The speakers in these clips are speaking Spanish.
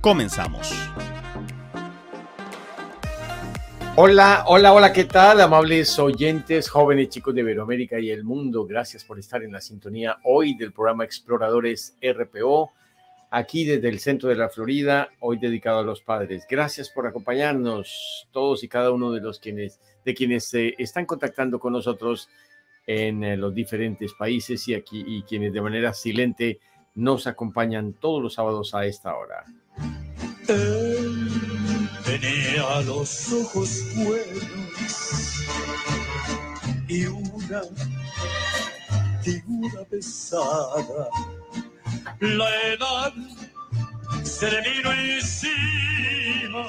Comenzamos. Hola, hola, hola, ¿qué tal? Amables oyentes, jóvenes, chicos de Iberoamérica y el mundo, gracias por estar en la sintonía hoy del programa Exploradores RPO, aquí desde el centro de la Florida, hoy dedicado a los padres. Gracias por acompañarnos, todos y cada uno de los quienes, de quienes se están contactando con nosotros en eh, los diferentes países y aquí y quienes de manera silente nos acompañan todos los sábados a esta hora. Él tenía los ojos buenos y una figura pesada. La edad se le vino encima.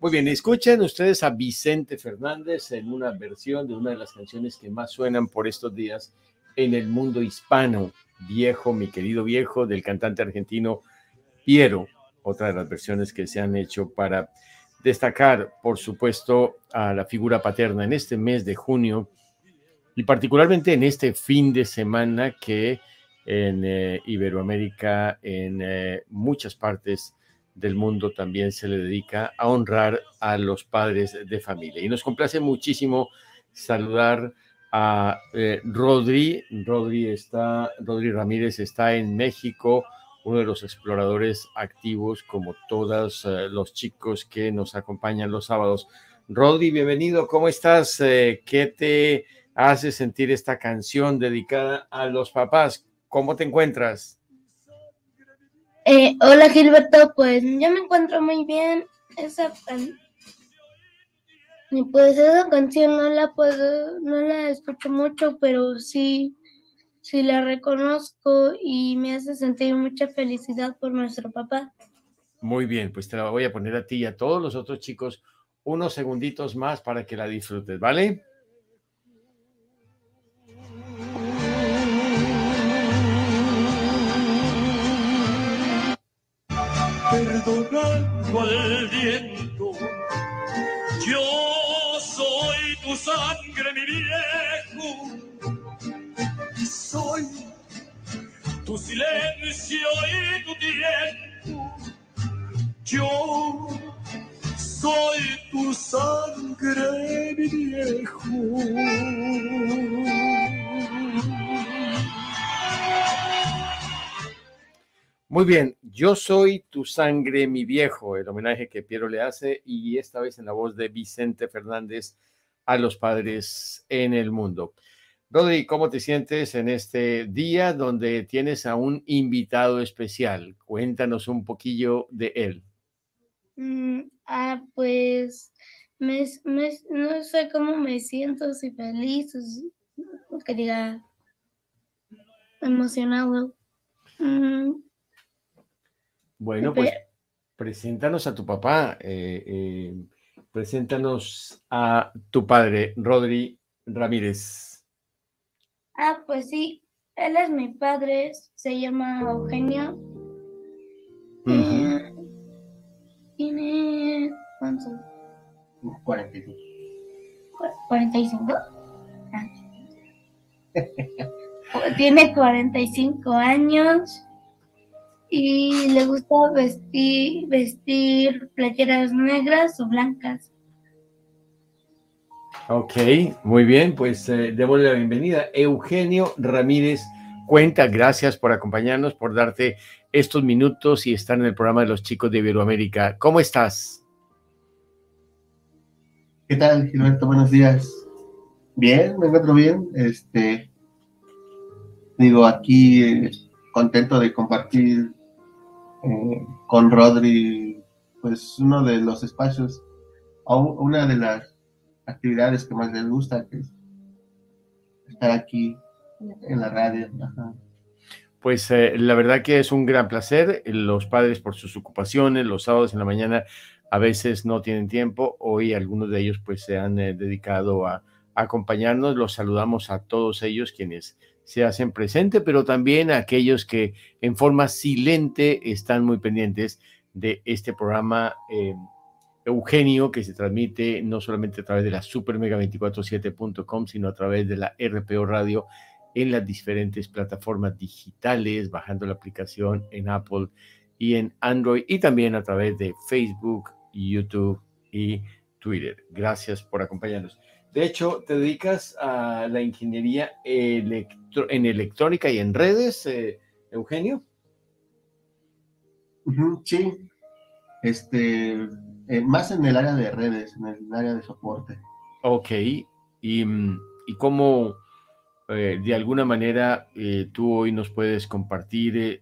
Muy bien, escuchen ustedes a Vicente Fernández en una versión de una de las canciones que más suenan por estos días en el mundo hispano. Viejo, mi querido viejo, del cantante argentino Piero, otra de las versiones que se han hecho para destacar, por supuesto, a la figura paterna en este mes de junio y particularmente en este fin de semana que en eh, Iberoamérica, en eh, muchas partes del mundo también se le dedica a honrar a los padres de familia. Y nos complace muchísimo saludar a eh, Rodri. Rodri está, Rodri Ramírez está en México, uno de los exploradores activos, como todos eh, los chicos que nos acompañan los sábados. Rodri, bienvenido, ¿cómo estás? Eh, ¿Qué te hace sentir esta canción dedicada a los papás? ¿Cómo te encuentras? Eh, hola Gilberto, pues yo me encuentro muy bien. Esa y pues esa canción no la puedo, no la escucho mucho, pero sí, sí la reconozco y me hace sentir mucha felicidad por nuestro papá. Muy bien, pues te la voy a poner a ti y a todos los otros chicos unos segunditos más para que la disfrutes, ¿vale? Perdonando al viento, yo soy tu sangre, mi viejo. Soy tu silencio y tu tiempo. Yo soy tu sangre, mi viejo. Muy bien, yo soy tu sangre, mi viejo, el homenaje que Piero le hace y esta vez en la voz de Vicente Fernández a los padres en el mundo. Rodri, ¿cómo te sientes en este día donde tienes a un invitado especial? Cuéntanos un poquillo de él. Mm, ah, pues me, me- no sé cómo me siento, si feliz, o que diga emocionado. Mm, Bueno, pues preséntanos a tu papá, eh, eh, preséntanos a tu padre, Rodri Ramírez. Ah, pues sí, él es mi padre, se llama Eugenio. Ujú. Eh, tiene, ¿cuánto? 45. Cu- ¿45? Ah. Tiene 45 años y le gusta vestir, vestir playeras negras o blancas. Ok, muy bien, pues eh, démosle la bienvenida. Eugenio Ramírez Cuenta, gracias por acompañarnos, por darte estos minutos y estar en el programa de los chicos de Iberoamérica. ¿Cómo estás? ¿Qué tal, Gilberto? Buenos días. Bien, me encuentro bien. Este, digo, aquí eh, contento de compartir eh, con Rodri, pues uno de los espacios, una de las actividades que más les gusta, que es estar aquí en la radio. Pues eh, la verdad que es un gran placer. Los padres por sus ocupaciones, los sábados en la mañana a veces no tienen tiempo. Hoy algunos de ellos pues se han eh, dedicado a, a acompañarnos. Los saludamos a todos ellos quienes se hacen presente, pero también a aquellos que en forma silente están muy pendientes de este programa eh, Eugenio, que se transmite no solamente a través de la supermega247.com, sino a través de la RPO Radio en las diferentes plataformas digitales, bajando la aplicación en Apple y en Android, y también a través de Facebook, YouTube y Twitter. Gracias por acompañarnos. De hecho, te dedicas a la ingeniería en electrónica y en redes, eh, Eugenio. Sí, este, eh, más en el área de redes, en el área de soporte. Ok, y, mm, y cómo eh, de alguna manera tú hoy nos puedes compartir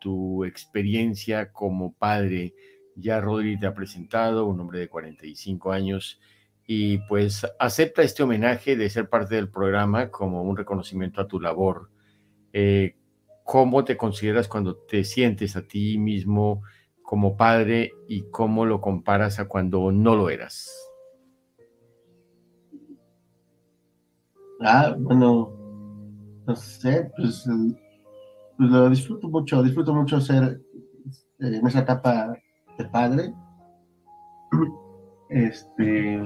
tu experiencia como padre. Ya Rodri te ha presentado, un hombre de 45 años y pues acepta este homenaje de ser parte del programa como un reconocimiento a tu labor. Eh, ¿Cómo te consideras cuando te sientes a ti mismo como padre y cómo lo comparas a cuando no lo eras? Ah, bueno, no sé, pues, pues lo disfruto mucho, disfruto mucho ser eh, en esa etapa de padre. Este,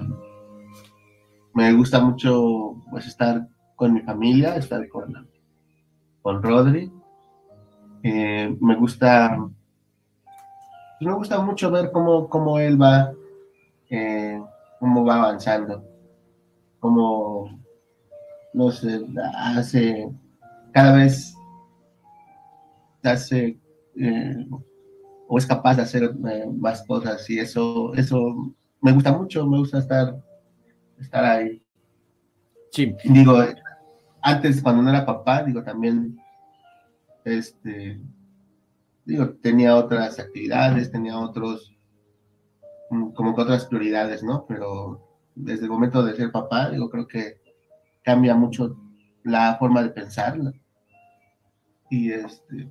me gusta mucho pues estar con mi familia, estar con, con Rodri. Eh, me gusta me gusta mucho ver cómo, cómo él va eh, cómo va avanzando cómo no sé hace cada vez hace eh, o es capaz de hacer más cosas y eso eso me gusta mucho me gusta estar estar ahí. Sí. Digo, antes cuando no era papá, digo, también, este, digo, tenía otras actividades, tenía otros, mm, como que otras prioridades, ¿no? Pero desde el momento de ser papá, digo, creo que cambia mucho la forma de pensar. Y este,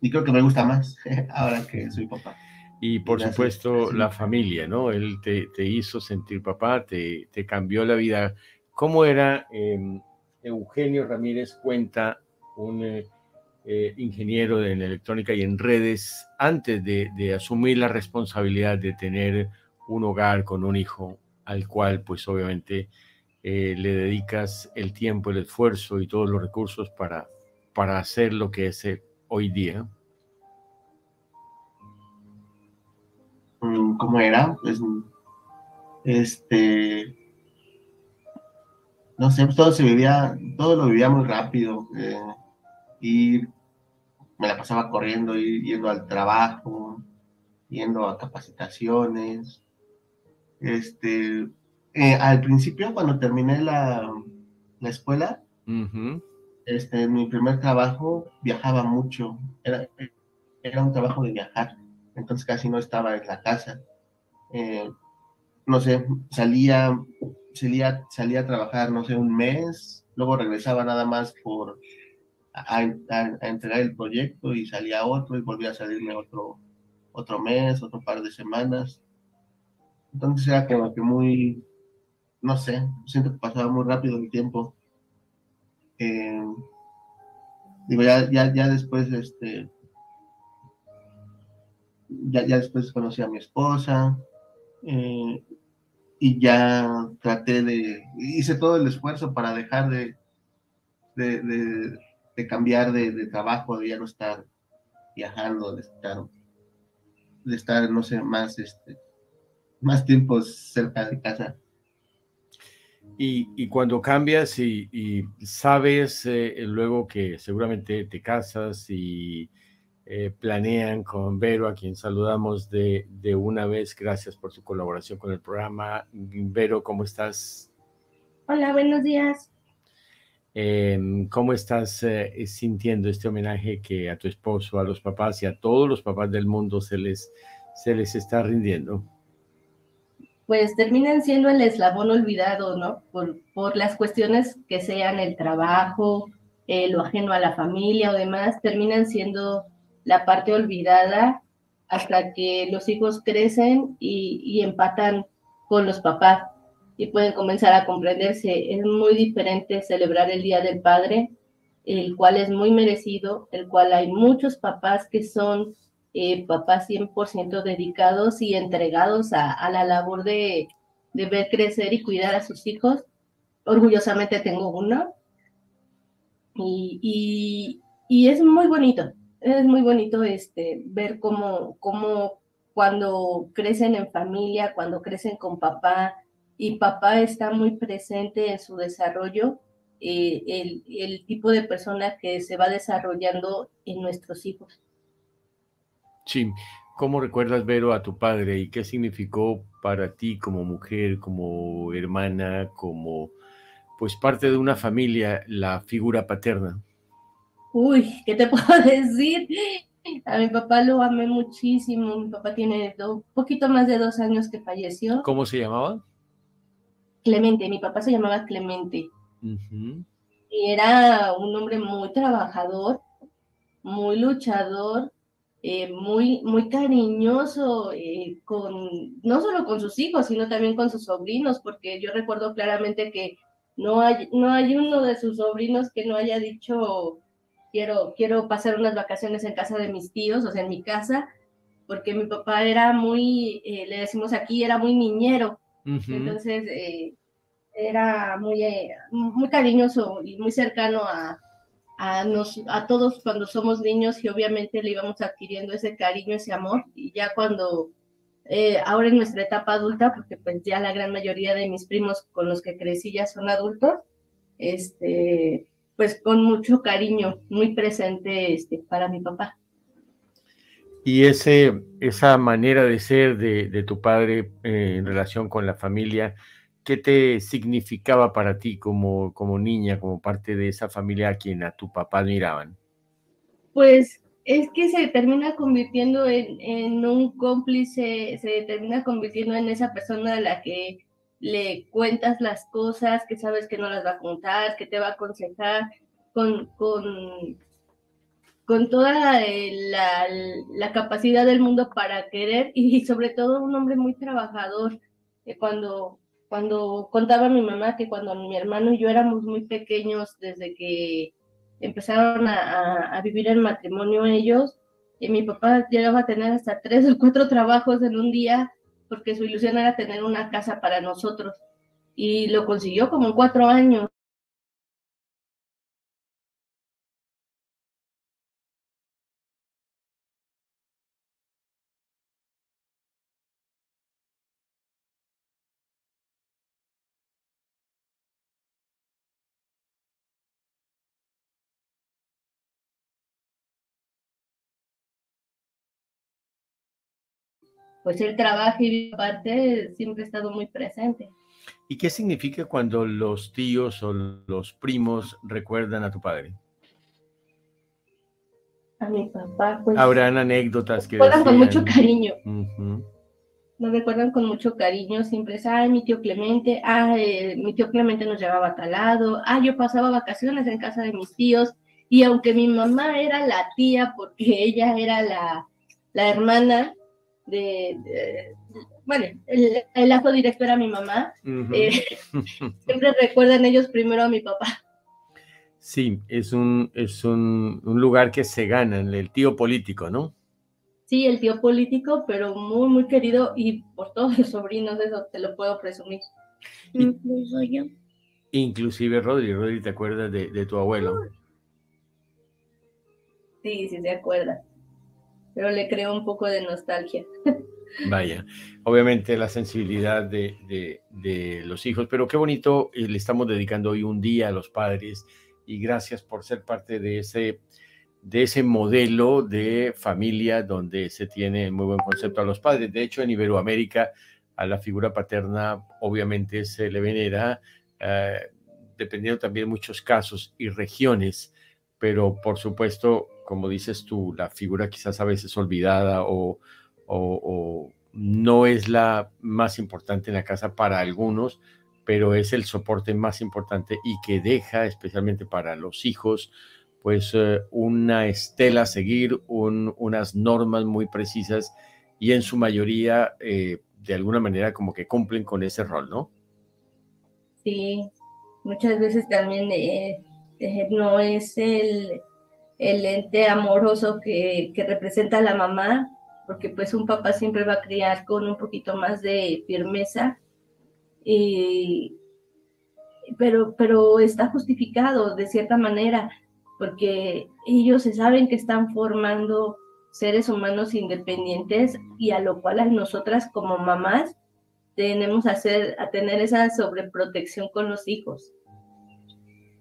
y creo que me gusta más ahora que soy papá. Y por supuesto la familia, ¿no? Él te, hizo sentir papá, te, te, cambió la vida. ¿Cómo era em, Eugenio Ramírez Cuenta, un eh, eh, ingeniero en electrónica y en redes, antes de, asumir la responsabilidad de tener un hogar con un hijo al cual pues obviamente eh, le dedicas el tiempo, el esfuerzo y todos los recursos para, para hacer lo que es hoy día? Mm, cómo era, pues, este, no sé, todo se vivía, todo lo vivía muy rápido, eh, y me la pasaba corriendo, yendo al trabajo, yendo a capacitaciones, este, eh, al principio cuando terminé la, la escuela, este, mi primer trabajo viajaba mucho, era, era un trabajo de viajar entonces casi no estaba en la casa. Eh, no sé, salía, salía, salía a trabajar, no sé, un mes, luego regresaba nada más por a, entregar el proyecto y salía otro y volvía a salirme otro, otro mes, otro par de semanas. Entonces era como que muy, no sé, siento que pasaba muy rápido el tiempo. Eh, digo, ya, ya, ya después, este, ya, ya después conocí a mi esposa eh, y ya traté de, hice todo el esfuerzo para dejar de, de, de, cambiar de, trabajo, de ya no estar viajando, de estar, de estar, no sé, más, este, más tiempo cerca de casa. Y, y, cuando cambias y, y sabes eh, luego que seguramente te casas y eh, planean con Vero, a quien saludamos de, de, una vez. Gracias por su colaboración con el programa. Vero, ¿cómo estás? Hola, buenos días. Em, ¿Cómo estás eh, sintiendo este homenaje que a tu esposo, a los papás y a todos los papás del mundo se les, se les está rindiendo? Pues terminan siendo el eslabón olvidado, ¿no? Por, por las cuestiones que sean el trabajo, eh, lo ajeno a la familia o demás, terminan siendo la parte olvidada hasta que los hijos crecen y, y empatan con los papás y pueden comenzar a comprenderse. Es muy diferente celebrar el Día del Padre, el cual es muy merecido, el cual hay muchos papás que son eh, papás 100% dedicados y entregados a, la labor de, de, ver crecer y cuidar a sus hijos. Orgullosamente tengo uno. Y, y, y es muy bonito, es muy bonito este, ver cómo, cómo cuando crecen en familia, cuando crecen con papá, y papá está muy presente en su desarrollo, eh, el, el, tipo de persona que se va desarrollando en nuestros hijos. Sí, ¿cómo recuerdas, Vero, a tu padre y qué significó para ti como mujer, como hermana, como pues parte de una familia, la figura paterna? Uy, ¿qué te puedo decir? A mi papá lo amé muchísimo. Mi papá tiene un poquito más de dos años que falleció. ¿Cómo se llamaba? Clemente, mi papá se llamaba Clemente. Uh -huh. Y era un hombre muy trabajador, muy luchador, eh, muy, muy cariñoso, eh, con, no solo con sus hijos, sino también con sus sobrinos, porque yo recuerdo claramente que no hay, no hay uno de sus sobrinos que no haya dicho, quiero, quiero pasar unas vacaciones en casa de mis tíos, o sea, en mi casa, porque mi papá era muy, eh, le decimos aquí, era muy niñero. Entonces, eh, era muy, eh, muy cariñoso y muy cercano a, a, nos, a todos cuando somos niños y obviamente le íbamos adquiriendo ese cariño, ese amor. Y ya cuando, eh, ahora en nuestra etapa adulta, porque pues ya la gran mayoría de mis primos con los que crecí ya son adultos, este, pues con mucho cariño, muy presente este, para mi papá. Y ese, esa manera de ser de, tu padre eh, en relación con la familia, ¿qué te significaba para ti como, como niña, como parte de esa familia a quien a tu papá miraban? Pues es que se termina convirtiendo en, en, un cómplice, se termina convirtiendo en esa persona a la que le cuentas las cosas, que sabes que no las va a contar, que te va a aconsejar, con, con, con toda la, la, capacidad del mundo para querer y sobre todo un hombre muy trabajador. Cuando cuando contaba mi mamá que cuando mi hermano y yo éramos muy pequeños, desde que empezaron a, vivir el matrimonio ellos, mi papá llegaba a tener hasta tres o cuatro trabajos en un día, porque su ilusión era tener una casa para nosotros. Y lo consiguió como en cuatro años. Pues él trabaja y aparte siempre ha estado muy presente. ¿Y qué significa cuando los tíos o los primos recuerdan a tu padre? A mi papá, pues. Habrán anécdotas que. Recuerdan con mucho cariño. Uh -huh. Lo recuerdan con mucho cariño, siempre es, ay, mi tío Clemente, ay, mi tío Clemente nos llevaba a tal lado, ay, yo pasaba vacaciones en casa de mis tíos, y aunque mi mamá era la tía, porque ella era la, la hermana, de, de, bueno, el, el, lazo directo era mi mamá, uh -huh. eh, siempre recuerdan ellos primero a mi papá. Sí, es un, es un, un, lugar que se gana, el tío político, ¿no? Sí, el tío político, pero muy, muy querido y por todos los sobrinos, eso te lo puedo presumir. Incluso yo. Inclusive Rodri, Rodri, ¿te acuerdas de, de tu abuelo? Sí, sí se acuerda pero le creo un poco de nostalgia. Vaya, obviamente la sensibilidad de, de, de, los hijos, pero qué bonito, eh, le estamos dedicando hoy un día a los padres y gracias por ser parte de ese, de ese modelo de familia donde se tiene muy buen concepto a los padres. De hecho, en Iberoamérica a la figura paterna obviamente se le venera, eh, dependiendo también muchos casos y regiones, pero por supuesto como dices tú, la figura quizás a veces olvidada o, o, no es la más importante en la casa para algunos, pero es el soporte más importante y que deja especialmente para los hijos pues eh, una estela a seguir, unas normas muy precisas y en su mayoría eh, de alguna manera como que cumplen con ese rol, ¿no? Sí, muchas veces también eh, no es el, el ente amoroso que, que, representa a la mamá, porque pues un papá siempre va a criar con un poquito más de firmeza, y, pero, pero está justificado de cierta manera, porque ellos se saben que están formando seres humanos independientes y a lo cual a nosotras como mamás tenemos a, hacer, a tener esa sobreprotección con los hijos.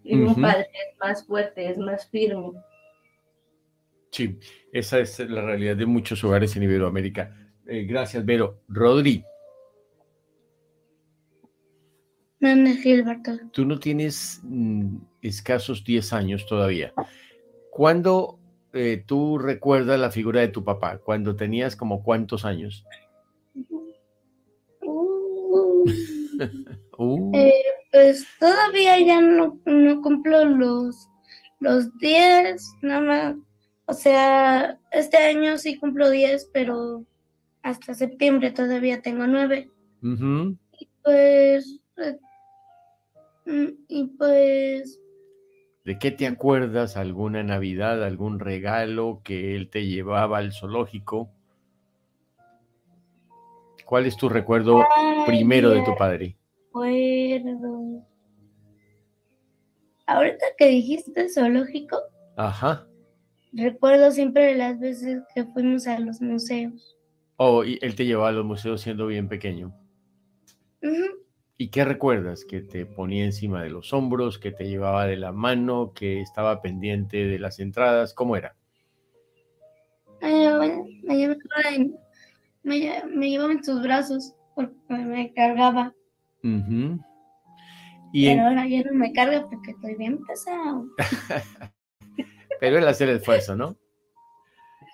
Y un padre es más fuerte, es más firme. Sí, esa es la realidad de muchos hogares en Iberoamérica. Eh, gracias, Vero. Rodri. Gilberto. Tú no tienes mm, escasos 10 años todavía. ¿Cuándo eh, tú recuerdas la figura de tu papá? ¿Cuando tenías como cuántos años? Uh. Eh, pues todavía ya no, no cumplo los, los 10, nada más. O sea, este año sí cumplo 10, pero hasta septiembre todavía tengo 9. Y pues. Eh, mm, y pues. ¿De qué te acuerdas? ¿Alguna Navidad, algún regalo que él te llevaba al zoológico? ¿Cuál es tu recuerdo primero de tu padre? Recuerdo. Ahorita que dijiste zoológico. Ajá. Recuerdo siempre las veces que fuimos a los museos. Oh, y él te llevaba a los museos siendo bien pequeño. ¿Y qué recuerdas? ¿Que te ponía encima de los hombros, que te llevaba de la mano, que estaba pendiente de las entradas? ¿Cómo era? me, me, me llevaba en sus brazos porque me cargaba. y Pero ahora ya no me carga porque estoy bien pesado. Pero él hace el esfuerzo, ¿no?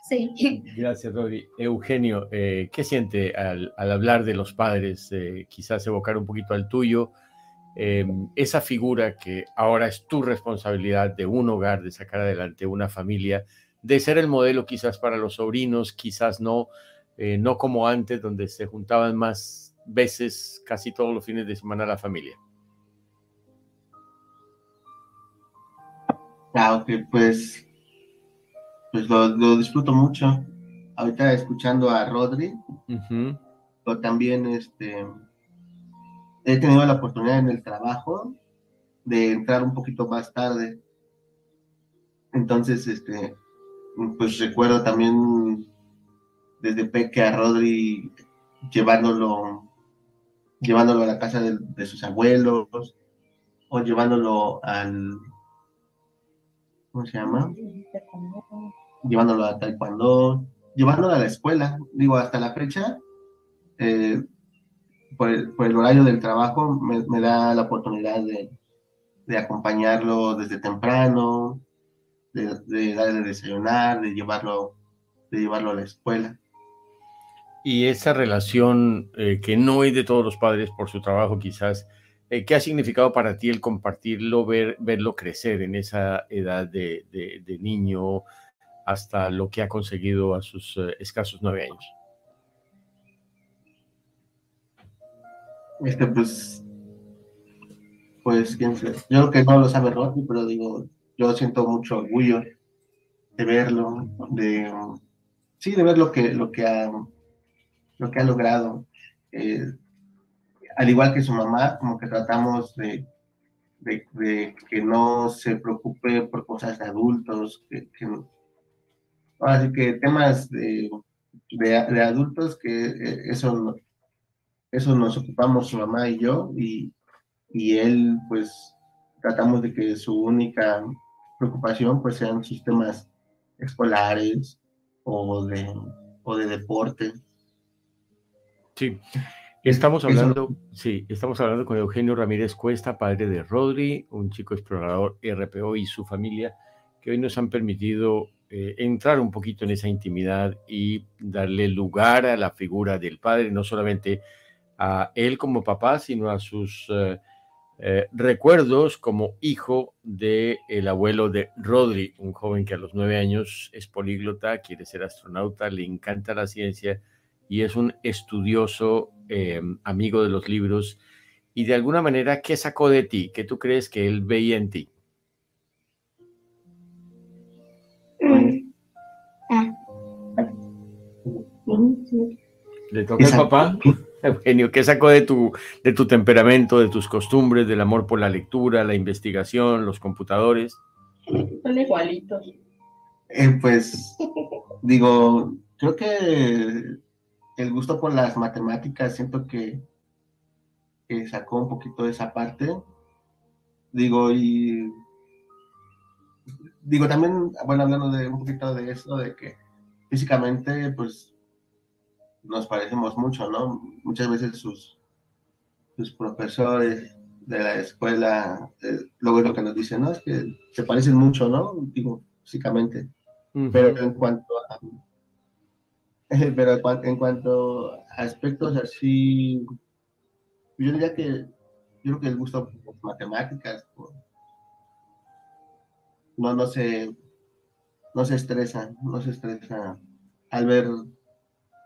Sí. Gracias, Rodri. Eugenio, eh, ¿qué siente al, hablar de los padres? Eh, quizás evocar un poquito al tuyo. Em, esa figura que ahora es tu responsabilidad de un hogar, de sacar adelante una familia, de ser el modelo quizás para los sobrinos, quizás no, eh, no como antes, donde se juntaban más veces, casi todos los fines de semana, la familia. Ah, pues, pues lo, disfruto mucho. Ahorita escuchando a Rodri, pero también este, he tenido la oportunidad en el trabajo de entrar un poquito más tarde. Entonces, este, pues recuerdo también desde Peque a Rodri llevándolo, llevándolo a la casa de, sus abuelos o llevándolo al, ¿cómo se llama? Llevándolo a taekwondo, llevándolo a la escuela, digo, hasta la fecha, eh, por, el, horario del trabajo, me, da la oportunidad de, acompañarlo desde temprano, de, de darle desayunar, de llevarlo, de llevarlo a la escuela. Y esa relación eh, que no es de todos los padres por su trabajo quizás, eh, ¿qué ha significado para ti el compartirlo, ver, verlo crecer en esa edad de, niño hasta lo que ha conseguido a sus eh, escasos nueve años? Este, pues, pues, quién sé. Yo creo que no lo sabe Rodney, pero digo, yo siento mucho orgullo de verlo, de, sí, de ver lo que, lo que ha lo que ha logrado. Eh, al igual que su mamá, como que tratamos de, de, que no se preocupe por cosas de adultos, que, así que temas de, de, adultos, que eh, eso, eso nos ocupamos su mamá y yo, y, y él pues tratamos de que su única preocupación pues sean sus temas escolares o de, o de deporte. Sí, estamos hablando, sí, estamos hablando con Eugenio Ramírez Cuesta, padre de Rodri, un chico explorador RPO y su familia, que hoy nos han permitido eh, entrar un poquito en esa intimidad y darle lugar a la figura del padre, no solamente a él como papá, sino a sus eh, eh, recuerdos como hijo del el abuelo de Rodri, un joven que a los nueve años es políglota, quiere ser astronauta, le encanta la ciencia y es un estudioso eh, amigo de los libros. Y de alguna manera, ¿qué sacó de ti? ¿Qué tú crees que él veía en ti? Mm. ¿Le toca al papá? Eugenio, ¿qué sacó de tu, de tu temperamento, de tus costumbres, del amor por la lectura, la investigación, los computadores? Son igualitos. Eh, pues, digo, creo que el gusto por las matemáticas, siento que, que sacó un poquito de esa parte. Digo, y digo también, bueno, hablando de un poquito de eso, de que físicamente, pues, nos parecemos mucho, ¿no? Muchas veces sus, sus profesores de la escuela, eh, luego es lo que nos dicen, ¿no? Es que se parecen mucho, ¿no? Digo, físicamente. Pero en cuanto a pero en cuanto a aspectos así, yo diría que yo creo que el gusto por matemáticas, no, no se, no se estresa, no se estresa al ver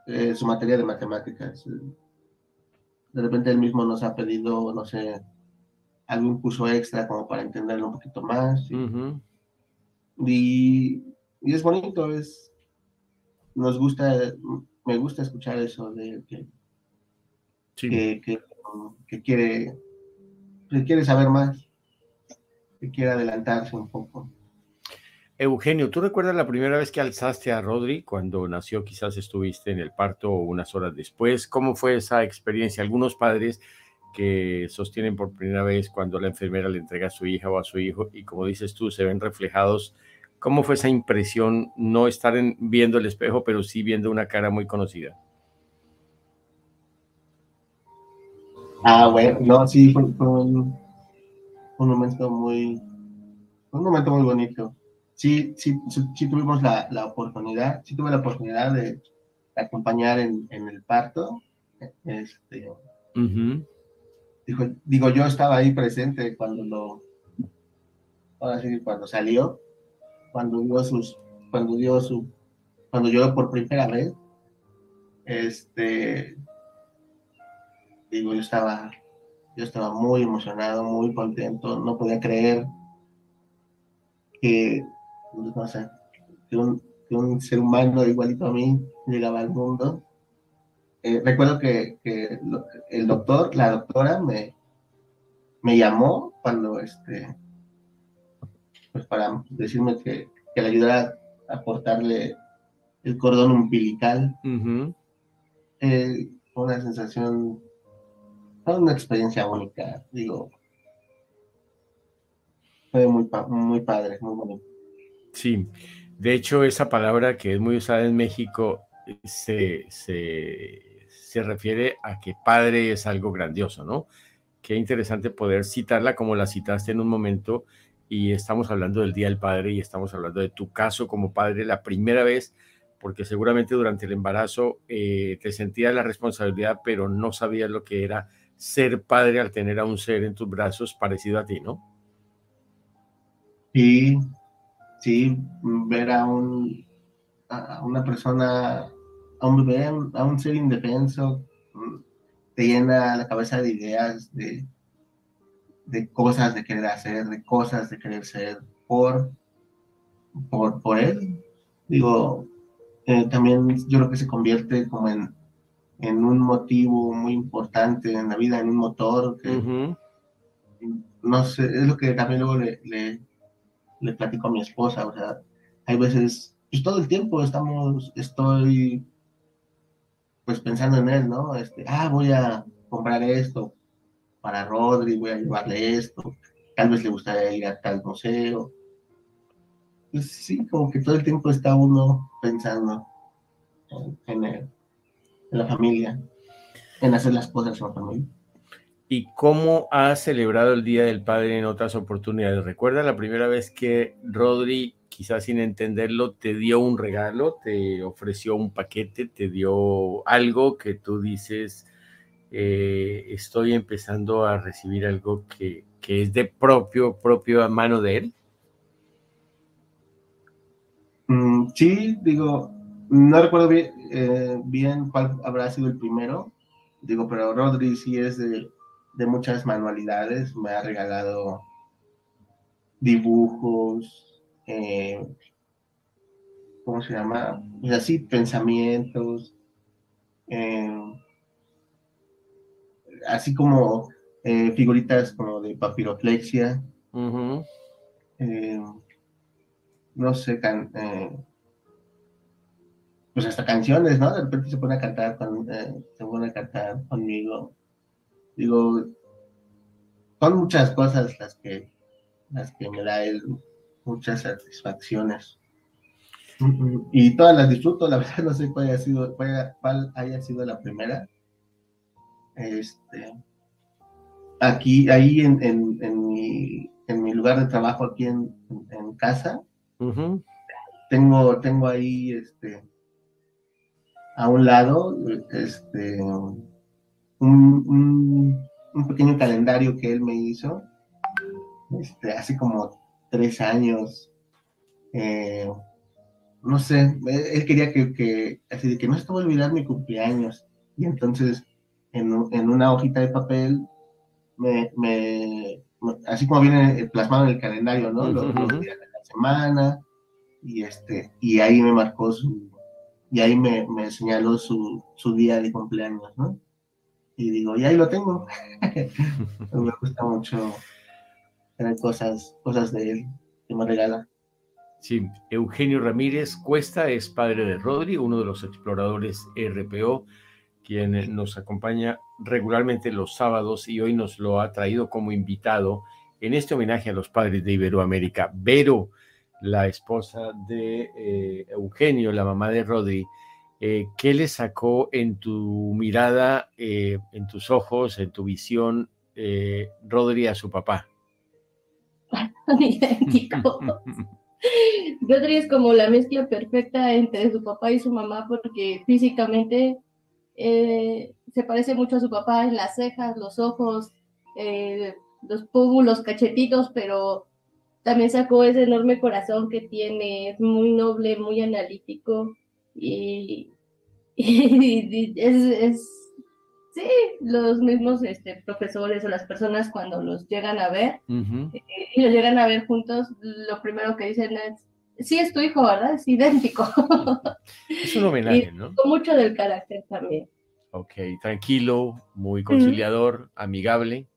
eh, su materia de matemáticas. De repente él mismo nos ha pedido, no sé, algún curso extra como para entenderlo un poquito más. y, y es bonito, es, nos gusta, me gusta escuchar eso de que, que, quiere, que quiere saber más, que quiere adelantarse un poco. Eugenio, ¿tú recuerdas la primera vez que alzaste a Rodri cuando nació? Quizás estuviste en el parto o unas horas después. ¿Cómo fue esa experiencia? Algunos padres que sostienen por primera vez cuando la enfermera le entrega a su hija o a su hijo y como dices tú, se ven reflejados ¿Cómo fue esa impresión, no estar viendo el espejo, pero sí viendo una cara muy conocida? Ah, bueno, no, sí, fue, un, momento muy, un momento muy bonito. Sí, sí, sí tuvimos la, oportunidad, sí tuve la oportunidad de, acompañar en, el parto. Este, digo, yo estaba ahí presente cuando lo, ahora sí, cuando salió cuando dio sus, cuando dio su, cuando lloró por primera vez, este, digo, yo estaba, yo estaba muy emocionado, muy contento, no podía creer que, no sé, que un, que un ser humano igualito a mí llegaba al mundo. Eh, recuerdo que, que, el doctor, la doctora me, me llamó cuando este, pues para decirme que, que le ayudara a cortarle el cordón umbilical. Eh, fue una sensación, fue una experiencia única, digo. Fue muy, muy padre, muy bonito. Sí, de hecho esa palabra que es muy usada en México se, se, se refiere a que padre es algo grandioso, ¿no? Qué interesante poder citarla como la citaste en un momento y estamos hablando del Día del Padre y estamos hablando de tu caso como padre la primera vez, porque seguramente durante el embarazo eh, te sentías la responsabilidad, pero no sabías lo que era ser padre al tener a un ser en tus brazos parecido a ti, ¿no? Sí, sí, ver a, un, a una persona, a un a un ser indefenso, mm, te llena la cabeza de ideas, de, de cosas de querer hacer, de cosas de querer ser por, por, por él. Digo, eh, también yo creo que se convierte como en, en un motivo muy importante en la vida, en un motor que, no sé, es lo que también luego le, le, le, platico a mi esposa, o sea, hay veces, pues todo el tiempo estamos, estoy pues pensando en él, ¿no? Este, ah, voy a comprar esto, para Rodri, voy a llevarle esto, tal vez le gustaría ir a tal museo. Pues sí, como que todo el tiempo está uno pensando en, la familia, en hacer las cosas con la familia. ¿Y cómo has celebrado el Día del Padre en otras oportunidades? ¿Recuerda la primera vez que Rodri, quizás sin entenderlo, te dio un regalo, te ofreció un paquete, te dio algo que tú dices, eh, estoy empezando a recibir algo que, que es de propio, propio mano de él. Mm, sí, digo, no recuerdo bien, eh, bien cuál habrá sido el primero, digo, pero Rodri sí es de, de muchas manualidades, me ha regalado dibujos, eh, ¿cómo se llama? Así, pensamientos, eh, así como eh, figuritas como de papiroflexia, eh, no sé, pues hasta canciones, ¿no? De repente se pone a cantar, con, se pone a cantar conmigo. Digo, son muchas cosas las que, las que me da él muchas satisfacciones. Y todas las disfruto, la verdad no sé cuál haya sido, cuál, haya sido la primera. Este, aquí, ahí en, en, en, mi, en mi lugar de trabajo, aquí en, en casa, tengo, tengo ahí este, a un lado este, un, un, un, pequeño calendario que él me hizo este, hace como tres años. Eh, no sé, él quería que, que, así de que no se te voy a olvidar mi cumpleaños. Y entonces, en, en una hojita de papel, me, me, así como viene plasmado en el calendario, ¿no? Los, días de la semana, y este, y ahí me marcó su, y ahí me, me señaló su, su día de cumpleaños, ¿no? Y digo, y ahí lo tengo. me gusta mucho tener cosas, cosas de él que me regala. Sí, Eugenio Ramírez Cuesta es padre de Rodri, uno de los exploradores RPO, quien nos acompaña regularmente los sábados y hoy nos lo ha traído como invitado en este homenaje a los padres de Iberoamérica. Vero, la esposa de eh, Eugenio, la mamá de Rodri, eh, ¿qué le sacó en tu mirada, eh, en tus ojos, en tu visión, Rodri a su papá? Idéntico. Rodri es como la mezcla perfecta entre su papá y su mamá porque físicamente eh, se parece mucho a su papá en las cejas, los ojos, eh, los pómulos, cachetitos, pero también sacó ese enorme corazón que tiene, es muy noble, muy analítico y, es, sí, los mismos este, profesores o las personas cuando los llegan a ver eh, y los llegan a ver juntos, lo primero que dicen es, sí es tu hijo, ¿verdad? Es idéntico. Es un homenaje, ¿no? Con mucho del carácter también. Ok, tranquilo, muy conciliador, amigable.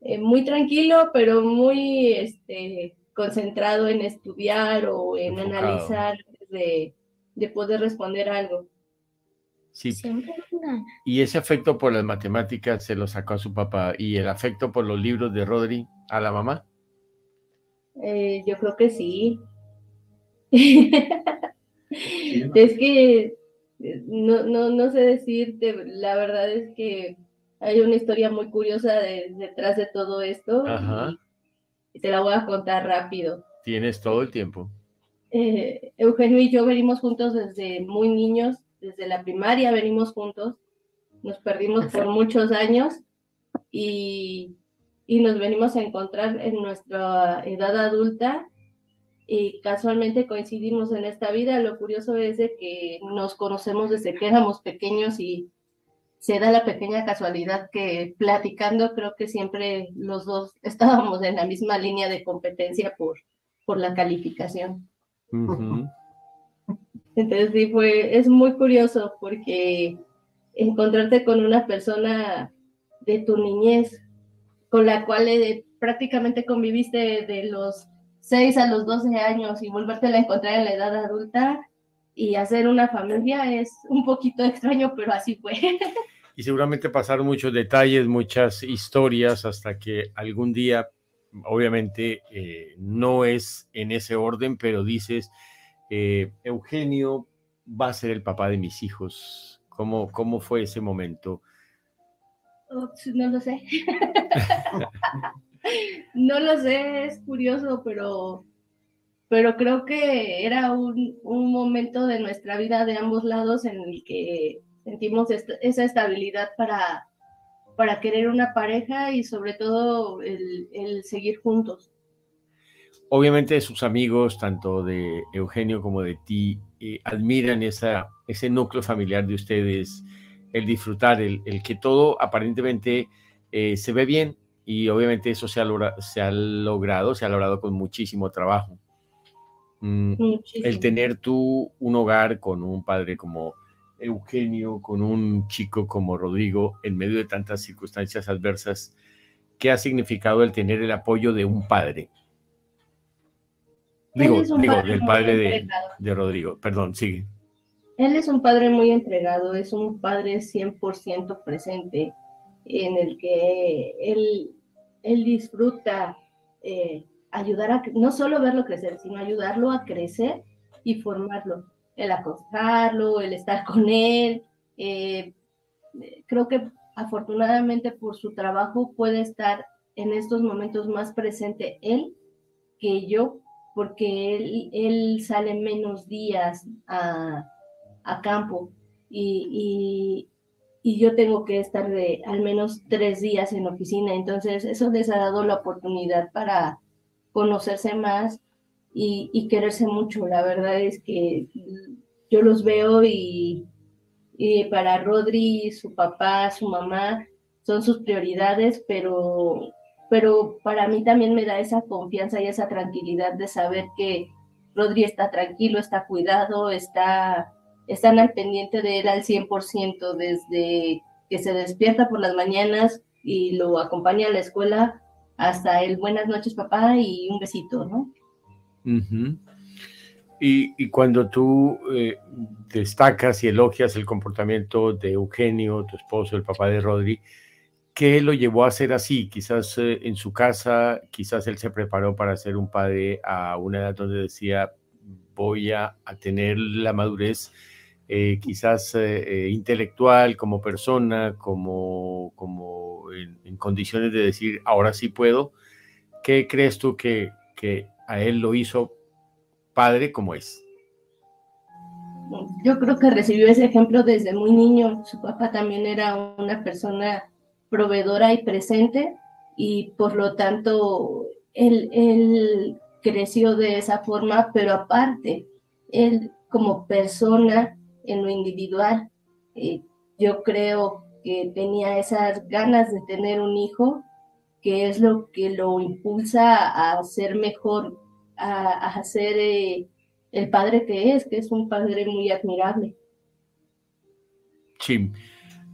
Eh, muy tranquilo, pero muy este, concentrado en estudiar o en analizar de, de, poder responder algo. Sí. Y ese afecto por las matemáticas se lo sacó a su papá. ¿Y el afecto por los libros de Rodri a la mamá? Eh, yo creo que sí. es que no, no, no sé decirte, la verdad es que hay una historia muy curiosa detrás de todo esto Y, te la voy a contar rápido. Tienes todo el tiempo. Eh, Eugenio y yo venimos juntos desde muy niños, desde la primaria venimos juntos, nos perdimos por muchos años y, y nos venimos a encontrar en nuestra edad adulta y casualmente coincidimos en esta vida. Lo curioso es de que nos conocemos desde que éramos pequeños y se da la pequeña casualidad que platicando creo que siempre los dos estábamos en la misma línea de competencia por, por la calificación. Entonces sí fue, es muy curioso porque encontrarte con una persona de tu niñez con la cual eh, prácticamente conviviste de los 6 a los 12 años y volverte a encontrar en la edad adulta y hacer una familia es un poquito extraño, pero así fue. Y seguramente pasaron muchos detalles, muchas historias hasta que algún día, obviamente eh, no es en ese orden, pero dices, eh, Eugenio va a ser el papá de mis hijos. ¿Cómo, cómo fue ese momento? no lo sé. no lo sé, es curioso, pero, pero creo que era un, momento de nuestra vida de ambos lados en el que sentimos esa estabilidad para, para querer una pareja y sobre todo el, el seguir juntos. Obviamente sus amigos, tanto de Eugenio como de ti, eh, admiran esa, ese núcleo familiar de ustedes, el disfrutar, el, el que todo aparentemente eh, se ve bien y obviamente eso se ha, se ha logrado, se ha logrado con muchísimo trabajo. Mm, el tener tú un hogar con un padre como Eugenio, con un chico como Rodrigo, en medio de tantas circunstancias adversas, ¿qué ha significado el tener el apoyo de un padre? Digo, digo del padre de, de, Rodrigo, perdón, sigue. Él es un padre muy entregado, es un padre 100% presente, en el que él, él disfruta eh, ayudar a, no solo verlo crecer, sino ayudarlo a crecer y formarlo, el acostarlo, el estar con él. Eh, creo que afortunadamente por su trabajo puede estar en estos momentos más presente él que yo, porque él, él sale menos días a, a campo y, y, yo tengo que estar de al menos tres días en oficina. Entonces, eso les ha dado la oportunidad para conocerse más y, quererse mucho. La verdad es que yo los veo y, para Rodri, su papá, su mamá, son sus prioridades, pero, pero para mí también me da esa confianza y esa tranquilidad de saber que Rodri está tranquilo, está cuidado, está, están al pendiente de él al 100% desde que se despierta por las mañanas y lo acompaña a la escuela hasta el buenas noches papá y un besito, ¿no? y, cuando tú eh, destacas y elogias el comportamiento de Eugenio, tu esposo, el papá de Rodri, ¿qué lo llevó a ser así? Quizás eh, en su casa, quizás él se preparó para ser un padre a una edad donde decía, voy a, tener la madurez eh, quizás intelectual como persona, como, como en, condiciones de decir, ahora sí puedo, ¿qué crees tú que, que a él lo hizo padre como es? Yo creo que recibió ese ejemplo desde muy niño. Su papá también era una persona proveedora y presente y por lo tanto él, él creció de esa forma, pero aparte, él como persona en lo individual, yo creo que tenía esas ganas de tener un hijo, que es lo que lo impulsa a ser mejor, a, ser eh, el padre que es, que es un padre muy admirable. Sí.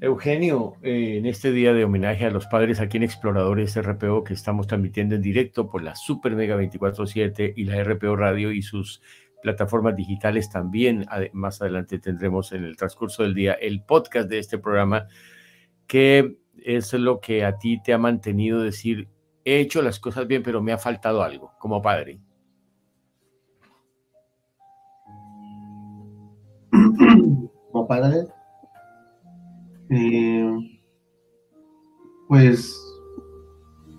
Eugenio, eh, en este día de homenaje a los padres aquí en Exploradores RPO, que estamos transmitiendo en directo por la Super Mega 24-7 y la RPO Radio y sus plataformas digitales también. Más adelante tendremos en el transcurso del día el podcast de este programa ¿Qué es lo que a ti te ha mantenido decir, he hecho las cosas bien, pero me ha faltado algo como padre? Como padre, eh, pues,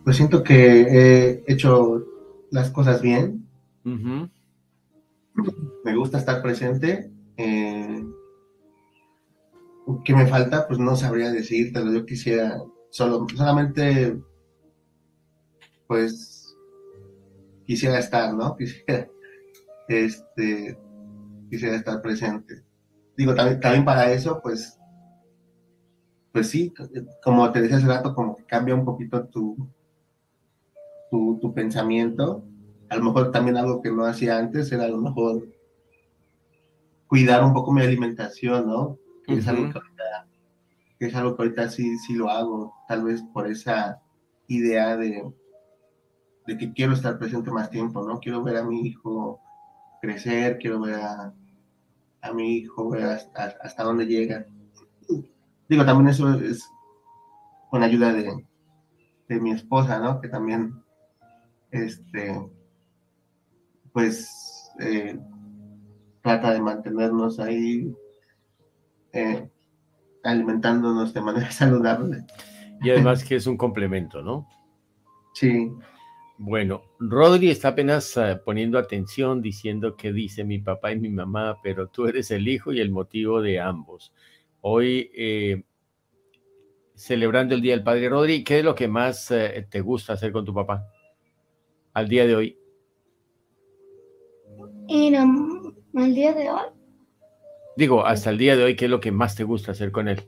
pues siento que he hecho las cosas bien. Me gusta estar presente. Eh, ¿Qué me falta? Pues no sabría decírtelo. Yo quisiera solo, solamente, pues, quisiera estar, ¿no? Quisiera, este, quisiera estar presente. Digo, también, también para eso, pues, pues sí, como te decía hace rato, como que cambia un poquito tu, tu, tu pensamiento. A lo mejor también algo que no hacía antes era a lo mejor cuidar un poco mi alimentación, ¿no? es algo que ahorita, sí, sí lo hago, tal vez por esa idea de, de que quiero estar presente más tiempo, ¿no? Quiero ver a mi hijo crecer, quiero ver a, a mi hijo, ver hasta, hasta dónde llega. Digo, también eso es con ayuda de, de mi esposa, ¿no? Que también, este, pues, eh, trata de mantenernos ahí eh, alimentándonos de manera saludable. Y además que es un complemento, ¿no? Sí. Bueno, Rodri está apenas eh, poniendo atención diciendo que dice mi papá y mi mamá, pero tú eres el hijo y el motivo de ambos. Hoy eh, celebrando el Día del Padre. Rodri, ¿qué es lo que más eh, te gusta hacer con tu papá al día de hoy? Y no, al día de hoy, Digo, hasta el día de hoy, ¿qué es lo que más te gusta hacer con él?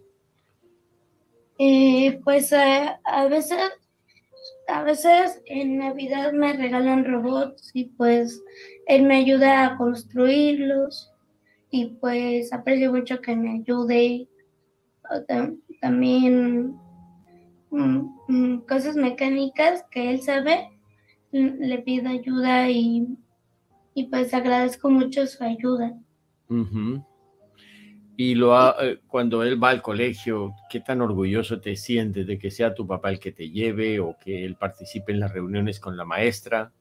eh, pues eh, a veces, a veces en Navidad me regalan robots y pues él me ayuda a construirlos y pues aprecio mucho que me ayude. También mm, mm, cosas mecánicas que él sabe, le pido ayuda y, y pues agradezco mucho su ayuda. Ujú. Y lo ha- eh, cuando él va al colegio, ¿qué tan orgulloso te sientes de que sea tu papá el que te lleve o que él participe en las reuniones con la maestra?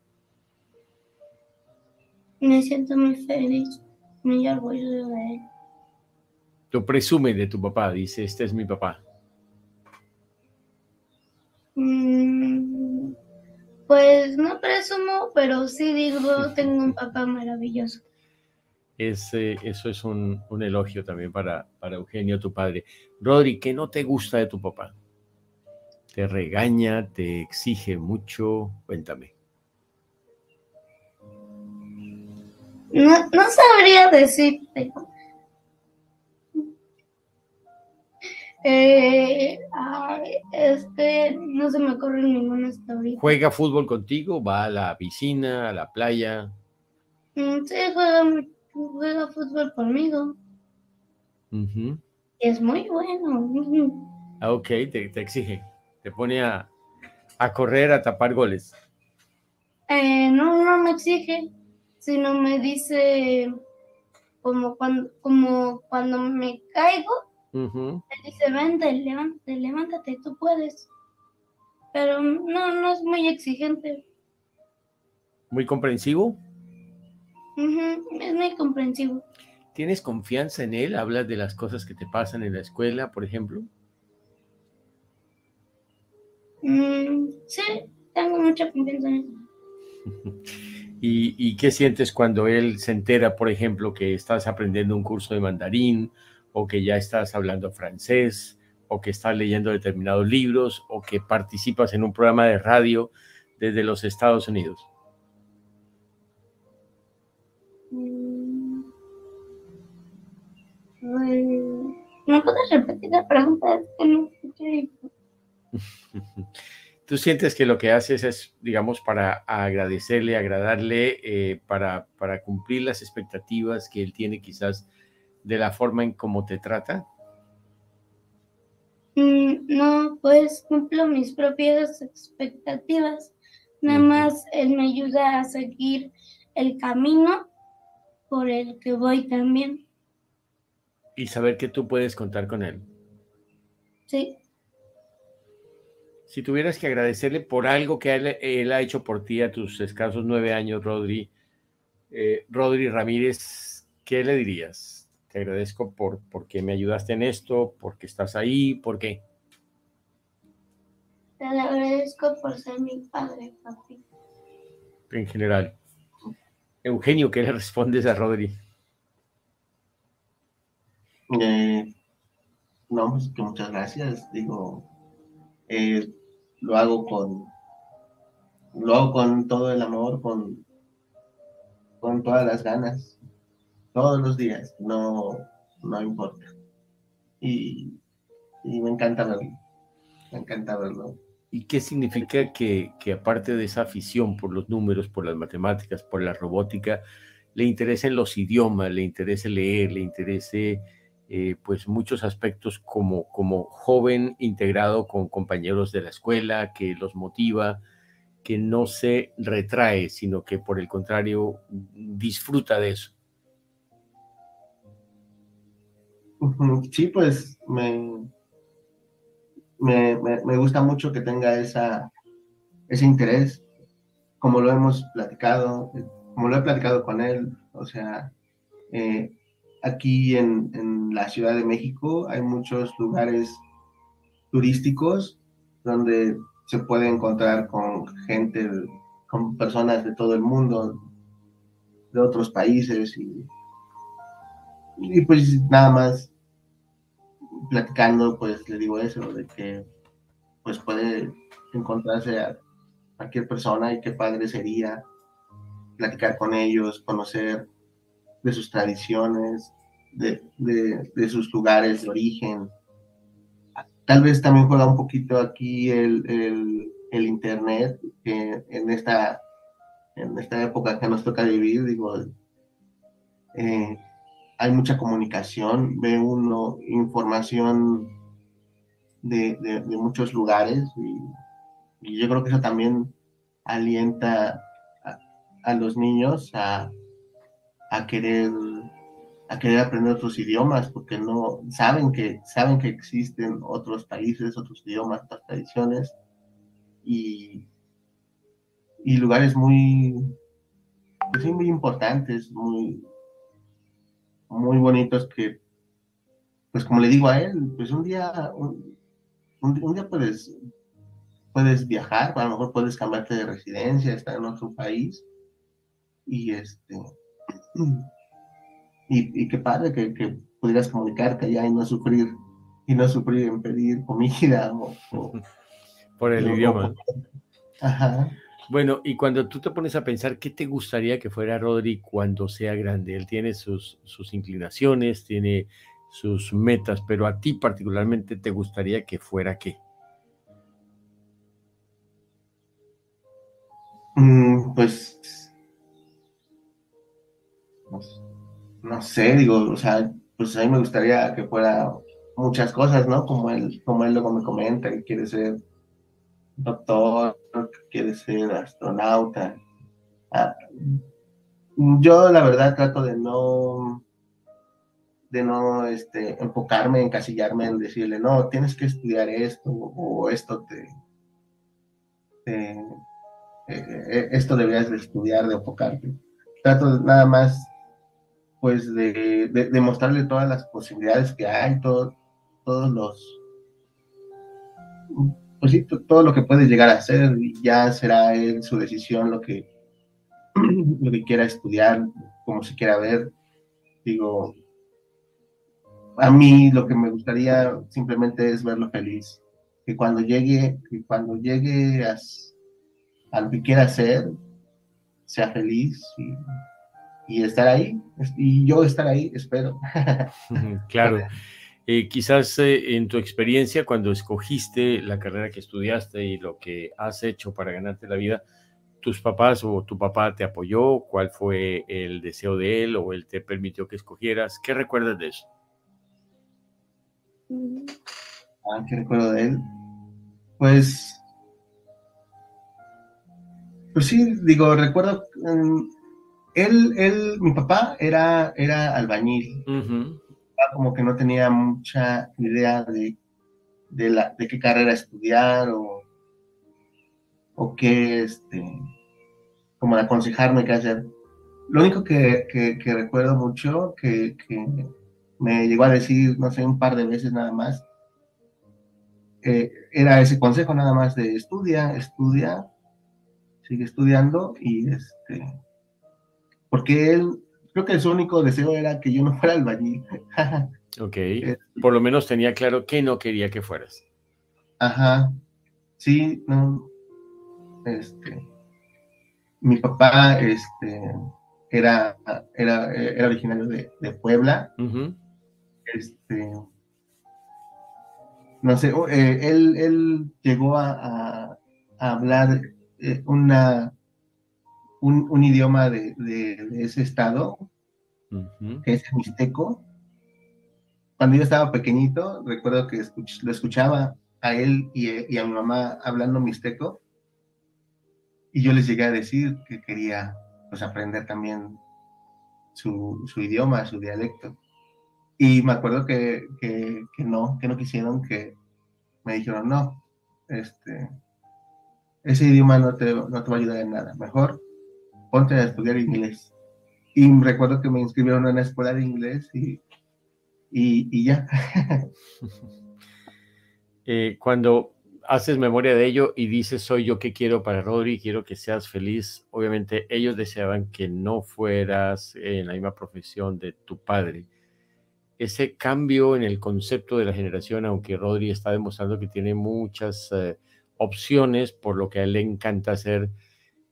Me siento muy feliz, muy orgulloso de él. Tú presumes de tu papá, dice, este es mi papá. Mm, Pues no presumo, pero sí digo, tengo un papá maravilloso. Es, eh, eso es un, un elogio también para, para Eugenio, tu padre. Rodri, ¿qué no te gusta de tu papá? ¿Te regaña? ¿Te exige mucho? Cuéntame. No, no sabría decirte. Eh, este, no se me ocurre ninguna hasta ahorita. ¿Juega fútbol contigo? ¿Va a la piscina, a la playa? Mm, Sí, juega, juega fútbol conmigo. Y Es muy bueno. Ah, ok, te, te exige. Te pone a, a correr, a tapar goles. Eh, no, no me exige, sino me dice como cuando, como cuando me caigo, Me dice, vente, levántate, levántate, tú puedes. Pero no, no es muy exigente. Muy comprensivo. Es muy comprensivo. ¿Tienes confianza en él? ¿Hablas de las cosas que te pasan en la escuela, por ejemplo? Mm, sí, tengo mucha confianza en él. ¿Y, y qué sientes cuando él se entera, por ejemplo, que estás aprendiendo un curso de mandarín o que ya estás hablando francés o que estás leyendo determinados libros o que participas en un programa de radio desde los Estados Unidos? Mm, ¿Me puedes repetir la pregunta? ¿Tú sientes que lo que haces es, digamos, para agradecerle, agradarle, eh, para, para cumplir las expectativas que él tiene quizás de la forma en cómo te trata? Mm, No, pues cumplo mis propias expectativas. Nada más él me ayuda a seguir el camino por el que voy también. Y saber que tú puedes contar con él. Sí. Si tuvieras que agradecerle por algo que él, él ha hecho por ti a tus escasos nueve años, Rodri, eh, Rodri Ramírez, ¿qué le dirías? Te agradezco por porque me ayudaste en esto, porque estás ahí, ¿por qué? Te agradezco por ser mi padre, papi. En general. Eugenio, ¿qué le respondes a Rodri? Eh, no, pues que muchas gracias. Digo, eh, lo hago con, lo hago con todo el amor, con, con todas las ganas, todos los días. No, no importa. Y, y me encanta verlo. Me encanta verlo. ¿Y qué significa que, que aparte de esa afición por los números, por las matemáticas, por la robótica, le interesen los idiomas, le interese leer, le interese eh, pues muchos aspectos como, como joven integrado con compañeros de la escuela, que los motiva, que no se retrae, sino que por el contrario disfruta de eso? Sí, pues me, me, me- gusta mucho que tenga esa, ese interés, como lo hemos platicado, como lo he platicado con él, o sea, eh, aquí en, en la Ciudad de México hay muchos lugares turísticos donde se puede encontrar con gente, con personas de todo el mundo, de otros países y, y pues nada más platicando, pues le digo eso, de que pues puede encontrarse a cualquier persona y qué padre sería platicar con ellos, conocer de sus tradiciones, de, de, sus lugares de origen. Tal vez también juega un poquito aquí el, el, el Internet, que en esta, en esta época que nos toca vivir, digo, eh, hay mucha comunicación, ve uno información de, muchos lugares y, yo creo que eso también alienta a, los niños a, a, querer a querer aprender otros idiomas porque no saben que saben que existen otros países, otros idiomas, otras tradiciones y, y lugares muy pues muy importantes, muy muy bonitos que pues como le digo a él, pues un día un, día puedes, puedes viajar, a lo mejor puedes cambiarte de residencia, estar en otro país y este y, qué padre que, pudieras comunicarte allá y no sufrir y no sufrir en pedir comida por el idioma. Ajá. Bueno, y cuando tú te pones a pensar qué te gustaría que fuera Rodri cuando sea grande, él tiene sus, sus inclinaciones, tiene sus metas, pero a ti particularmente te gustaría que fuera qué? Mm, pues, no, sé, digo, o sea, pues a mí me gustaría que fuera muchas cosas, ¿no? Como él, como él luego me comenta, que quiere ser doctor, quiere ser astronauta. Ah, yo la verdad trato de no de no este, enfocarme, encasillarme en decirle, no, tienes que estudiar esto o esto te, eh, eh, esto deberías de estudiar, de enfocarte. Trato nada más, pues, de, de, mostrarle todas las posibilidades que hay, todo, todos los, pues sí, todo lo que puede llegar a hacer, y ya será él su decisión lo que, lo que quiera estudiar, como se quiera ver. Digo, a mí lo que me gustaría simplemente es verlo feliz. Que cuando llegue, que cuando llegue a, lo que quiera hacer, sea feliz y, estar ahí. Y yo estar ahí, espero. claro. Eh, quizás eh, en tu experiencia, cuando escogiste la carrera que estudiaste y lo que has hecho para ganarte la vida, tus papás o tu papá te apoyó, cuál fue el deseo de él o él te permitió que escogieras. ¿Qué recuerdas de eso? Ah, ¿qué recuerdo de él? Pues. Pues sí, digo, recuerdo. Mm, él, él, mi papá era, era albañil. Como que no tenía mucha idea de, de, la, de qué carrera estudiar o, o qué, este, como aconsejarme qué hacer. Lo único que, que, recuerdo mucho, que, que me llegó a decir, no sé, un par de veces nada más, eh, era ese consejo nada más de estudia, estudia, sigue estudiando y este, porque él, creo que su único deseo era que yo no fuera albañil. ok, por lo menos tenía claro que no quería que fueras. Ajá, sí, no, este, mi papá, este, era, era, era originario de, Puebla. Este, no sé, eh, él, llegó a, hablar eh, una, un, idioma de, ese estado, que es el mixteco. Cuando yo estaba pequeñito, recuerdo que lo escuchaba a él y, a mi mamá hablando mixteco, y yo les llegué a decir que quería pues, aprender también su, su idioma, su dialecto. Y me acuerdo que, que, no, que no quisieron, que me dijeron, no, este, ese idioma no te, no te va a ayudar en nada, mejor ponte a estudiar inglés. Y recuerdo que me inscribieron en la escuela de inglés y, y, ya. Eh, cuando haces memoria de ello y dices, soy yo que quiero para Rodri, quiero que seas feliz, obviamente ellos deseaban que no fueras en la misma profesión de tu padre. ese cambio en el concepto de la generación, aunque Rodri está demostrando que tiene muchas eh, opciones por lo que a él le encanta hacer,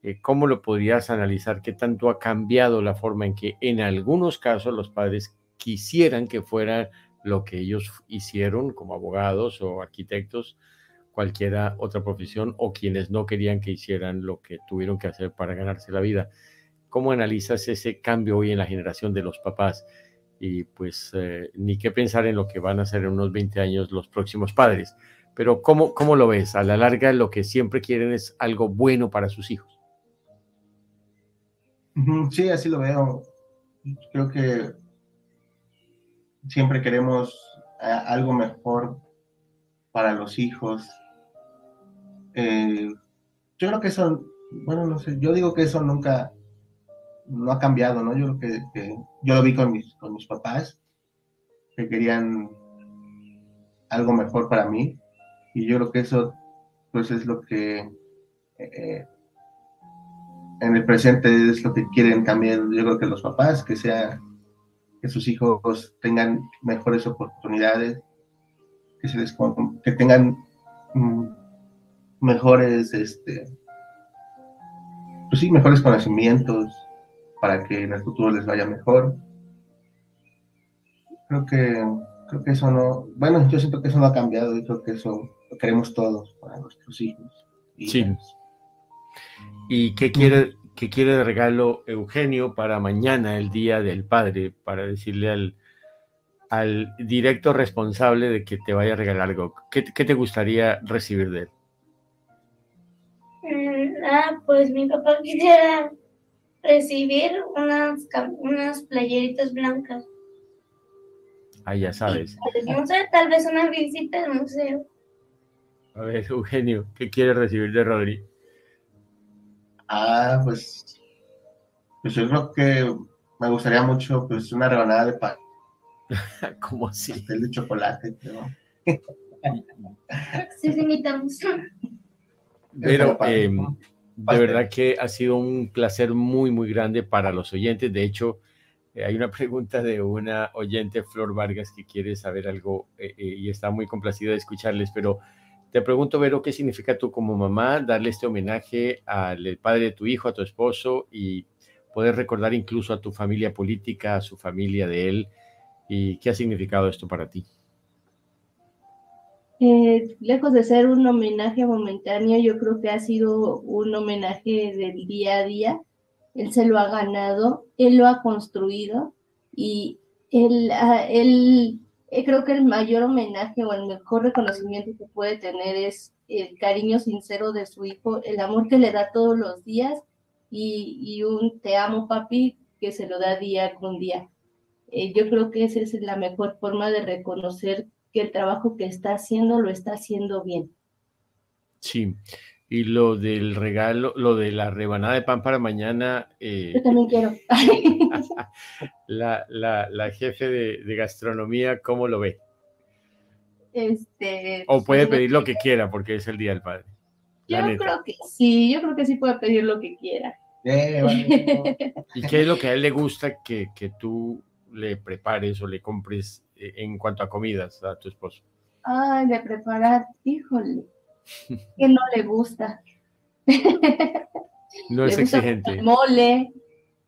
eh, ¿cómo lo podrías analizar? ¿Qué tanto ha cambiado la forma en que en algunos casos los padres quisieran que fuera lo que ellos hicieron como abogados o arquitectos, cualquiera otra profesión, o quienes no querían que hicieran lo que tuvieron que hacer para ganarse la vida? ¿Cómo analizas ese cambio hoy en la generación de los papás? Y pues eh, ni qué pensar en lo que van a hacer en unos 20 años los próximos padres. Pero ¿cómo, ¿cómo lo ves? A la larga lo que siempre quieren es algo bueno para sus hijos. Sí, así lo veo. Creo que siempre queremos eh, algo mejor para los hijos. Eh, yo creo que eso, bueno, no sé, yo digo que eso nunca, no ha cambiado, ¿no? Yo creo que, yo lo vi con mis, con mis papás, que querían algo mejor para mí, y yo creo que eso, pues, es lo que eh, en el presente es lo que quieren también, yo creo que los papás, que sea, que sus hijos tengan mejores oportunidades, que se les, que tengan mm, mejores, este, pues sí, mejores conocimientos para que en el futuro les vaya mejor. Creo que, creo que eso no, bueno, yo siento que eso no ha cambiado y creo que eso lo queremos todos para nuestros hijos. sí. ¿Y qué quiere, qué quiere de regalo Eugenio para mañana, el Día del Padre, para decirle al, al directo responsable de que te vaya a regalar algo? ¿Qué, qué te gustaría recibir de él? Mm, ah, pues mi papá quisiera recibir unas, unas playeritas blancas. Ah, ya sabes. No sé, tal vez una visita al museo. A ver, Eugenio, ¿qué quieres recibir de Rodri? Ah, pues, pues yo creo que me gustaría mucho pues una rebanada de pan. ¿Cómo así? Pastel de chocolate, ¿no? sí, sí, imitamos. Pero eh, de verdad que ha sido un placer muy, muy grande para los oyentes. De hecho, eh, hay una pregunta de una oyente, Flor Vargas, que quiere saber algo eh, eh, y está muy complacida de escucharles, pero te pregunto, Vero, ¿qué significa tú como mamá darle este homenaje al padre de tu hijo, a tu esposo y poder recordar incluso a tu familia política, a su familia de él? ¿Y qué ha significado esto para ti? Eh, lejos de ser un homenaje momentáneo, yo creo que ha sido un homenaje del día a día. Él se lo ha ganado, él lo ha construido y él, él eh, creo que el mayor homenaje o el mejor reconocimiento que puede tener es el cariño sincero de su hijo, el amor que le da todos los días y, un te amo papi que se lo da día con día. Eh, yo creo que esa es la mejor forma de reconocer que el trabajo que está haciendo lo está haciendo bien. Sí, y lo del regalo, lo de la rebanada de pan para mañana. Eh, Yo también quiero. la, la, la, jefe de, de, gastronomía, ¿cómo lo ve? Este, o puede pedir lo que quiera porque es el Día del Padre. Yo creo que sí, yo creo que sí puede pedir lo que quiera. ¿Y qué es lo que a él le gusta que, que tú le prepares o le compres eh, en cuanto a comidas a tu esposo? Ay, de preparar, híjole que no le gusta. No es exigente. mole,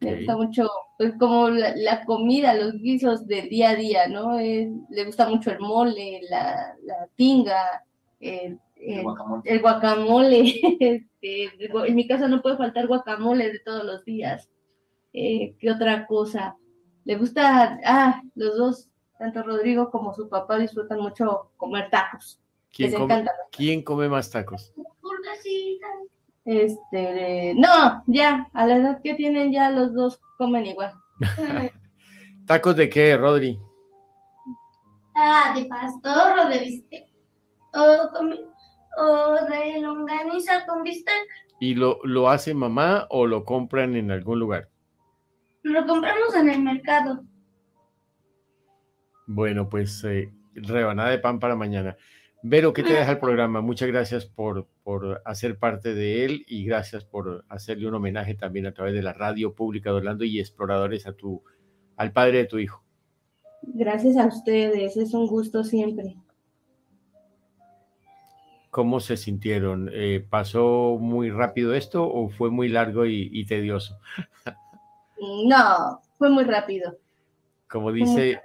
le gusta mucho, pues como la, comida, los guisos de día a día, ¿no? le gusta mucho el mole, la, la tinga, el, guacamole. Este, en mi casa no puede faltar guacamole de todos los días. Eh, ¿Qué otra cosa? Le gusta, ah, los dos, tanto Rodrigo como su papá disfrutan mucho comer tacos. ¿Quién come, ¿Quién come, más tacos? Este, no, ya, a la edad que tienen ya los dos comen igual. ¿Tacos de qué, Rodri? Ah, de pastor o de bistec. O, o de longaniza con bistec. ¿Y lo, lo hace mamá o lo compran en algún lugar? Lo compramos en el mercado. Bueno, pues eh, rebanada de pan para mañana. Vero, ¿qué te deja el programa? Muchas gracias por, por hacer parte de él y gracias por hacerle un homenaje también a través de la radio pública de Orlando y exploradores a tu, al padre de tu hijo. Gracias a ustedes, es un gusto siempre. ¿Cómo se sintieron? Eh, ¿Pasó muy rápido esto o fue muy largo y, tedioso? No, fue muy rápido. Como dice,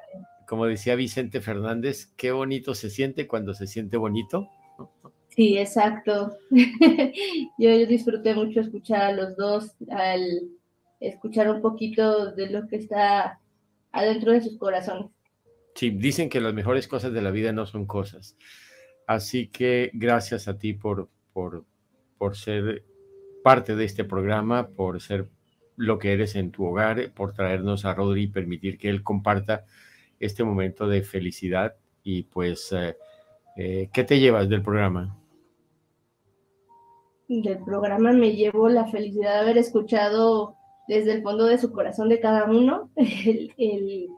como decía Vicente Fernández, qué bonito se siente cuando se siente bonito. Sí, exacto. yo, disfruté mucho escuchar a los dos, al escuchar un poquito de lo que está adentro de sus corazones. Sí, dicen que las mejores cosas de la vida no son cosas. Así que gracias a ti por, por, por ser parte de este programa, por ser lo que eres en tu hogar, por traernos a Rodri y permitir que él comparta este momento de felicidad. Y pues, eh, eh, ¿qué te llevas del programa? del programa me llevo la felicidad de haber escuchado desde el fondo de su corazón de cada uno el,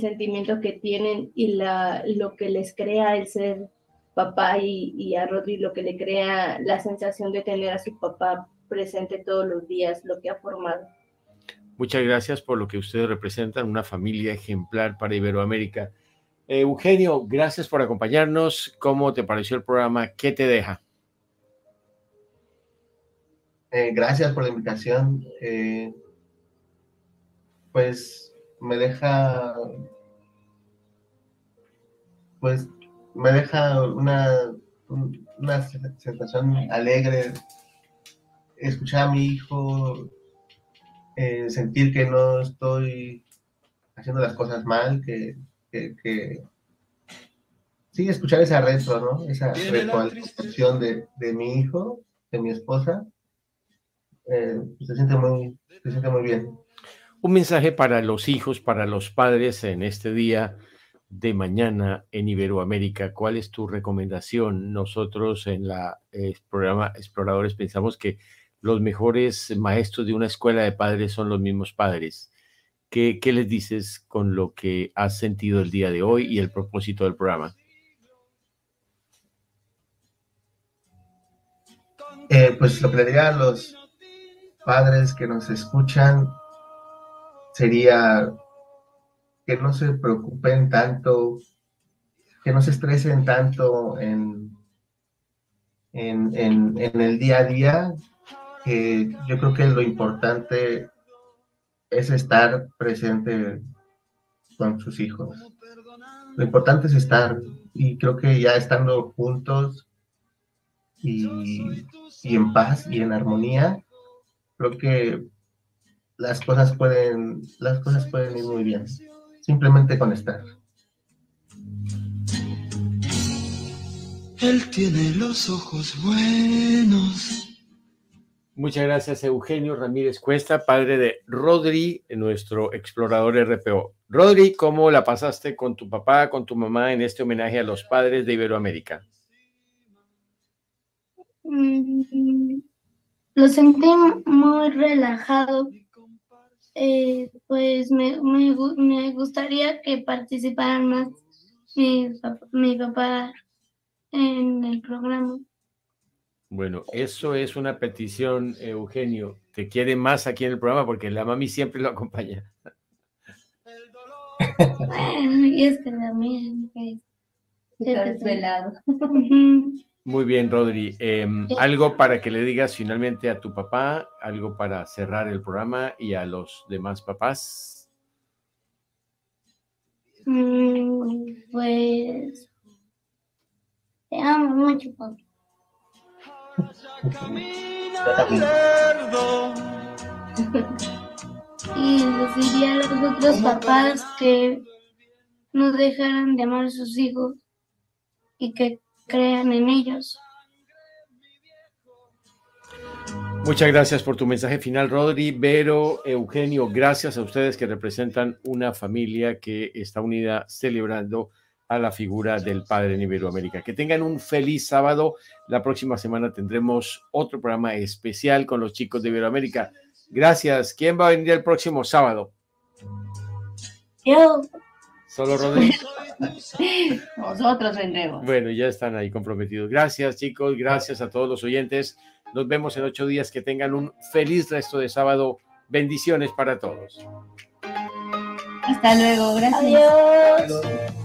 sentimiento que tienen y la, lo que les crea el ser papá y, a Rodri lo que le crea la sensación de tener a su papá presente todos los días, lo que ha formado. Muchas gracias por lo que ustedes representan, una familia ejemplar para Iberoamérica. Eugenio, gracias por acompañarnos. ¿Cómo te pareció el programa? ¿Qué te deja? Eh, gracias por la invitación. Eh, pues me deja, pues me deja una, una sensación alegre escuchar a mi hijo, eh, sentir que no estoy haciendo las cosas mal, que, que, sí, escuchar esa retro, ¿no? Esa retroalimentación de, de mi hijo, de mi esposa, eh, se, siente muy, se siente muy bien. Un mensaje para los hijos, para los padres en este día de mañana en Iberoamérica. ¿Cuál es tu recomendación? Nosotros en la eh, programa Exploradores pensamos que los mejores maestros de una escuela de padres son los mismos padres. ¿Qué, les dices con lo que has sentido el día de hoy y el propósito del programa? Eh, pues lo que le diría a los padres que nos escuchan sería que no se preocupen tanto, que no se estresen tanto en, en, en, el día a día, yo creo que lo importante es estar presente con sus hijos. Lo importante es estar, y creo que ya estando juntos y, y en paz y en armonía, creo que las cosas pueden, las cosas pueden ir muy bien. Simplemente con estar. Él tiene los ojos buenos. Muchas gracias, Eugenio Ramírez Cuesta, padre de Rodri, nuestro explorador RPO. Rodri, ¿cómo la pasaste con tu papá, con tu mamá en este homenaje a los padres de Iberoamérica? Mm, lo sentí muy relajado. Eh, pues me, me, gustaría que participaran más mi, mi papá en el programa. Bueno, eso es una petición, Eugenio. Te quiere más aquí en el programa porque la mami siempre lo acompaña. Bueno, y es que está desvelado. Muy bien, Rodri. Em, algo para que le digas finalmente a tu papá, algo para cerrar el programa y a los demás papás. Mm, pues te amo mucho, papá. Y les diría a los otros papás que no dejaran de amar a sus hijos y que crean en ellos. Muchas gracias por tu mensaje final, Rodri, Vero, Eugenio. Gracias a ustedes que representan una familia que está unida celebrando a la figura del Padre en Iberoamérica. Que tengan un feliz sábado. La próxima semana tendremos otro programa especial con los chicos de Iberoamérica. Gracias. ¿Quién va a venir el próximo sábado? Yo. Solo Rodri. Nosotros vendremos. Bueno, ya están ahí comprometidos. Gracias, chicos. Gracias a todos los oyentes. Nos vemos en ocho días. Que tengan un feliz resto de sábado. Bendiciones para todos. Hasta luego, gracias. Adiós.